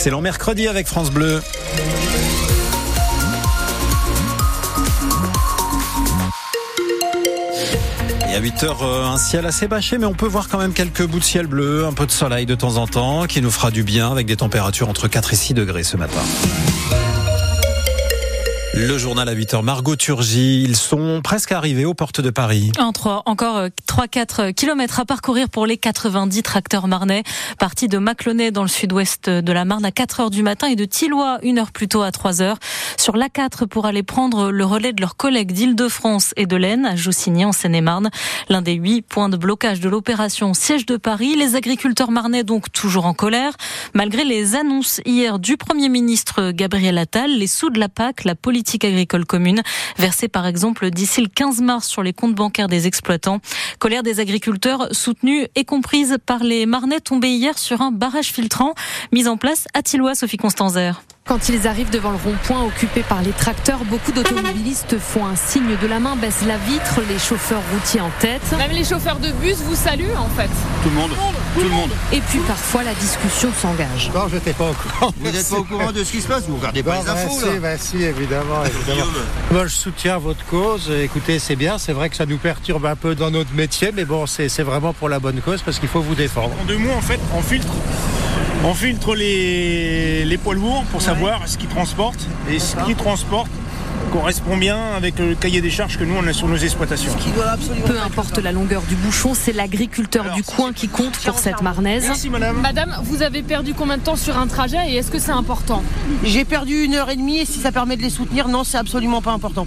excellent mercredi avec France Bleu. Et à 8 heures, euh, un ciel assez bâché, mais on peut voir quand même quelques bouts de ciel bleu, un peu de soleil de temps en temps, qui nous fera du bien avec des températures entre 4 et 6 degrés ce matin. Le journal à 8h, Margot Turgy, ils sont presque arrivés aux portes de Paris. Encore 3-4 kilomètres à parcourir pour les 90 tracteurs marnais, partis de Maclonnet dans le sud-ouest de la Marne à 4 heures du matin et de Tillois une heure plus tôt à 3 heures sur l'A4 pour aller prendre le relais de leurs collègues d'Île-de-France et de l'Aisne à Joussigny en Seine-et-Marne. L'un des huit points de blocage de l'opération siège de Paris. Les agriculteurs marnais donc toujours en colère, malgré les annonces hier du Premier ministre Gabriel Attal, les sous de la PAC, la politique agricole commune, versée par exemple d'ici le 15 mars sur les comptes bancaires des exploitants. Colère des agriculteurs soutenue et comprise par les Marnais tombés hier sur un barrage filtrant mis en place à Tillois, Sophie Constanzer. Quand ils arrivent devant le rond-point occupé par les tracteurs, beaucoup d'automobilistes font un signe de la main, baissent la vitre, les chauffeurs routiers en tête. Même les chauffeurs de bus vous saluent en fait. Tout le monde. Tout le monde. Et puis parfois la discussion s'engage. Non, je n'étais pas au courant. Vous n'êtes pas au courant de ce qui se passe Vous regardez pas Non, les bah, infos si, là bah, si, évidemment. Moi, je soutiens votre cause. Écoutez, c'est bien. C'est vrai que ça nous perturbe un peu dans notre métier, mais bon, c'est c'est vraiment pour la bonne cause parce qu'il faut vous défendre. En deux mots, en fait, on filtre, on filtre les, les poids lourds pour savoir ce qu'ils transportent. Et ce qu'ils transportent correspond bien avec le cahier des charges que nous, on a sur nos exploitations. Peu importe la longueur du bouchon, c'est l'agriculteur du coin qui compte pour cette marnaise. Merci madame. Madame, vous avez perdu combien de temps sur un trajet et est-ce que c'est important? J'ai perdu une heure et demie et si ça permet de les soutenir, non, c'est absolument pas important.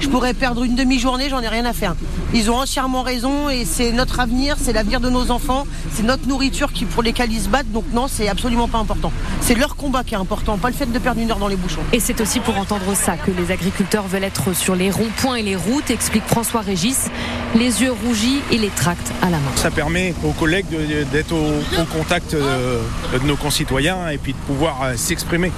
Je pourrais perdre une demi-journée, j'en ai rien à faire. Ils ont entièrement raison et c'est notre avenir, c'est l'avenir de nos enfants, c'est notre nourriture qui, pour lesquels ils se battent, donc non, c'est absolument pas important. C'est leur combat qui est important, pas le fait de perdre une heure dans les bouchons. Et c'est aussi pour entendre ça que les agriculteurs veulent être sur les ronds-points et les routes, explique François Régis, les yeux rougis et les tracts à la main. Ça permet aux collègues d'être au, au contact euh, de nos concitoyens et puis de pouvoir euh, s'exprimer.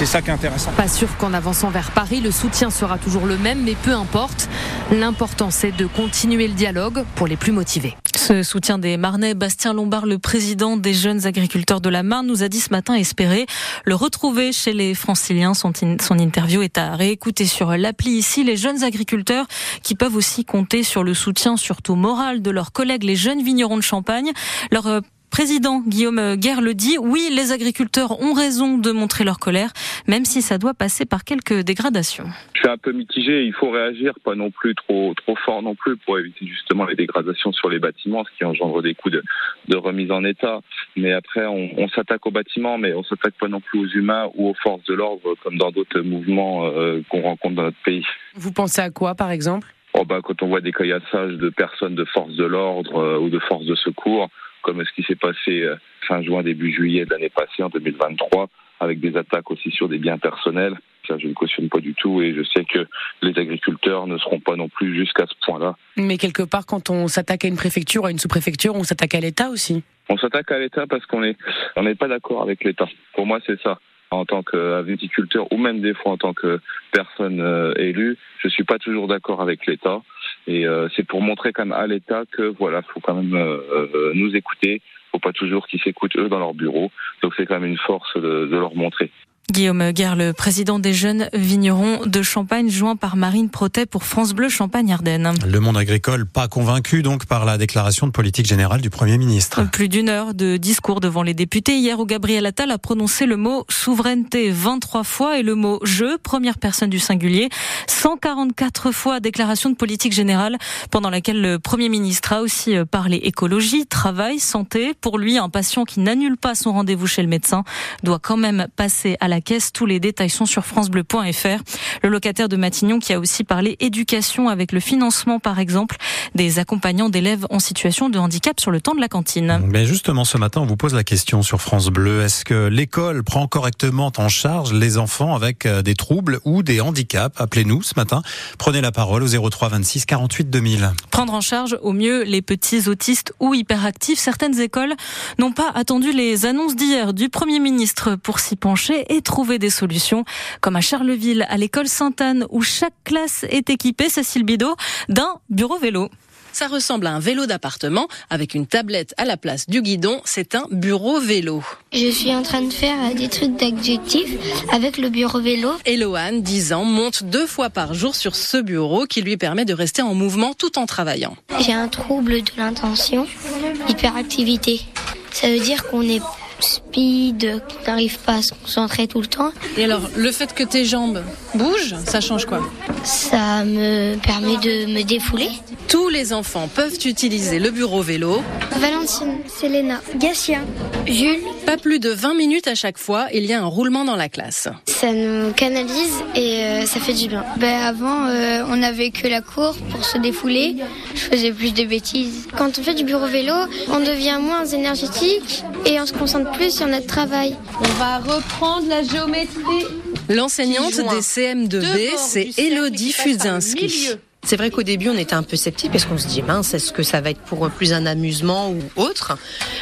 C'est ça qui est intéressant. Pas sûr qu'en avançant vers Paris, le soutien sera toujours le même, mais peu importe. L'important, c'est de continuer le dialogue pour les plus motivés. Ce soutien des Marnais, Bastien Lombard, le président des jeunes agriculteurs de la Marne, nous a dit ce matin espérer le retrouver chez les franciliens. Son, in- son interview est à réécouter sur l'appli ici. Les jeunes agriculteurs qui peuvent aussi compter sur le soutien, surtout moral, de leurs collègues, les jeunes vignerons de Champagne. Leur euh, président Guillaume Guerre le dit, oui, les agriculteurs ont raison de montrer leur colère, même si ça doit passer par quelques dégradations. Je suis un peu mitigé. Il faut réagir, pas non plus trop trop fort non plus, pour éviter justement les dégradations sur les bâtiments, ce qui engendre des coûts de, de remise en état. Mais après, on, on s'attaque aux bâtiments, mais on s'attaque pas non plus aux humains ou aux forces de l'ordre, comme dans d'autres mouvements euh, qu'on rencontre dans notre pays. Vous pensez à quoi, par exemple? Oh bah, quand on voit des caillassages de personnes de forces de l'ordre euh, ou de forces de secours, comme ce qui s'est passé euh, fin juin, début juillet de l'année passée, en 2023, avec des attaques aussi sur des biens personnels, ça je ne cautionne pas du tout et je sais que les agriculteurs ne seront pas non plus jusqu'à ce point-là. Mais quelque part, quand on s'attaque à une préfecture, à une sous-préfecture, on s'attaque à l'État aussi. On s'attaque à l'État parce qu'on est on n'est pas d'accord avec l'État. Pour moi, c'est ça. En tant qu'agriculteur ou même des fois en tant que personne euh, élue, je suis pas toujours d'accord avec l'État. Et euh, c'est pour montrer quand même à l'État que voilà, faut quand même euh, euh, nous écouter. Faut pas toujours qu'ils s'écoutent eux dans leur bureau. Donc c'est quand même une force de, de leur montrer. Guillaume Guerre, le président des jeunes vignerons de Champagne, joint par Marine Protet pour France Bleu Champagne-Ardenne. Le monde agricole pas convaincu donc par la déclaration de politique générale du Premier ministre. Plus d'une heure de discours devant les députés hier où Gabriel Attal a prononcé le mot souveraineté 23 fois et le mot je, première personne du singulier, 144 fois déclaration de politique générale pendant laquelle le Premier ministre a aussi euh, parlé écologie, travail, santé. Pour lui, un patient qui n'annule pas son rendez-vous chez le médecin doit quand même passer à la caisse. Tous les détails sont sur francebleu.fr. Le locataire de Matignon qui a aussi parlé éducation avec le financement par exemple des accompagnants d'élèves en situation de handicap sur le temps de la cantine. Mais justement, ce matin, on vous pose la question sur France Bleu. Est-ce que l'école prend correctement en charge les enfants avec euh, des troubles ou des handicaps? Appelez-nous ce matin. Prenez la parole au 03 26 48 2000. Prendre en charge au mieux les petits autistes ou hyperactifs. Certaines écoles n'ont pas attendu les annonces d'hier du Premier ministre pour s'y pencher et trouver des solutions, comme à Charleville, à l'école Sainte-Anne, où chaque classe est équipée, Cécile Bidot, d'un bureau vélo. Ça ressemble à un vélo d'appartement avec une tablette à la place du guidon. C'est un bureau vélo. Je suis en train de faire des trucs d'adjectifs avec le bureau vélo. Eloane, 10 ans, monte deux fois par jour sur ce bureau qui lui permet de rester en mouvement tout en travaillant. J'ai un trouble de l'intention, hyperactivité. Ça veut dire qu'on est speed, qu'on n'arrive pas à se concentrer tout le temps. Et alors, le fait que tes jambes bougent, ça change quoi? Ça me permet de me défouler. Tous les enfants peuvent utiliser le bureau vélo. Valentine, Selena, Gatien, Jules. Pas plus de 20 minutes à chaque fois, il y a un roulement dans la classe. Ça nous canalise et euh, ça fait du bien. Ben, avant, euh, on n'avait que la cour pour se défouler. Je faisais plus de bêtises. Quand on fait du bureau vélo, on devient moins énergétique et on se concentre plus sur notre travail. On va reprendre la géométrie. L'enseignante des CM2B, c'est Elodie Fudzinski. C'est vrai qu'au début, on était un peu sceptique parce qu'on se dit, mince, est-ce que ça va être pour plus un amusement ou autre?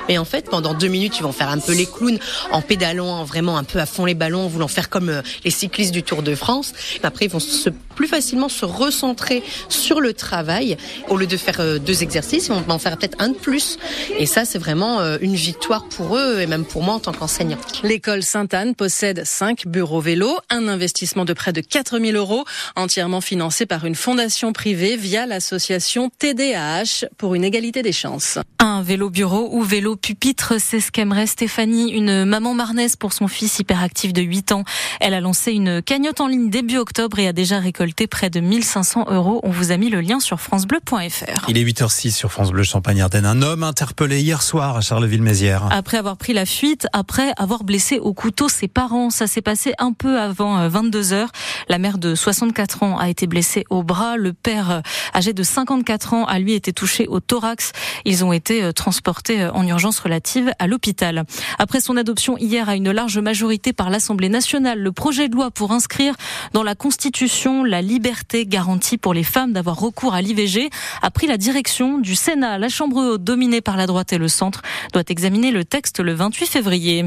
Mais en fait, pendant deux minutes, ils vont faire un peu les clowns en pédalant vraiment un peu à fond les ballons, en voulant faire comme euh, les cyclistes du Tour de France. Après, ils vont se, plus facilement se recentrer sur le travail. Au lieu de faire euh, deux exercices, ils vont en faire peut-être un de plus. Et ça, c'est vraiment euh, une victoire pour eux et même pour moi en tant qu'enseignant. L'école Sainte-Anne possède cinq bureaux vélos, un investissement de près de 4000 euros, entièrement financé par une fondation privée via l'association TDAH pour une égalité des chances. Un vélo bureau ou vélo pupitre, c'est ce qu'aimerait Stéphanie, une maman marnaise pour son fils hyperactif de 8 ans. Elle a lancé une cagnotte en ligne début octobre et a déjà récolté près de 1500 euros. On vous a mis le lien sur francebleu.fr. Il est 8h06 sur France Bleu Champagne-Ardenne. Un homme interpellé hier soir à Charleville-Mézières. Après avoir pris la fuite, après avoir blessé au couteau ses parents, ça s'est passé un peu avant 22 heures. La mère de 64 ans a été blessée au bras. Le père euh, âgé de 54 ans a lui été touché au thorax. Ils ont été euh, transportés euh, en urgence relative à l'hôpital. Après son adoption hier à une large majorité par l'Assemblée nationale, le projet de loi pour inscrire dans la Constitution la liberté garantie pour les femmes d'avoir recours à l'IVG a pris la direction du Sénat. La Chambre haute, dominée par la droite et le centre, doit examiner le texte le 28 février.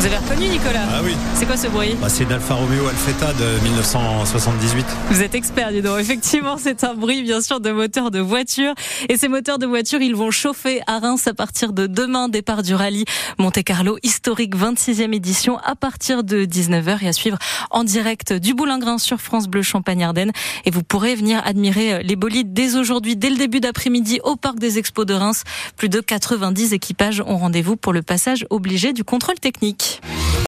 Vous avez reconnu Nicolas Ah oui. C'est quoi ce bruit bah, C'est une Alfa Romeo Alfetta de 1978. Vous êtes expert, dis donc. Effectivement, c'est un bruit, bien sûr, de moteur de voiture. Et ces moteurs de voiture, ils vont chauffer à Reims à partir de demain, départ du rallye Monte Carlo historique 26e édition à partir de 19h et à suivre en direct du Boulingrin sur France Bleu Champagne-Ardenne. Et vous pourrez venir admirer les bolides dès aujourd'hui, dès le début d'après-midi au Parc des Expos de Reims. Plus de 90 équipages ont rendez-vous pour le passage obligé du contrôle technique midi.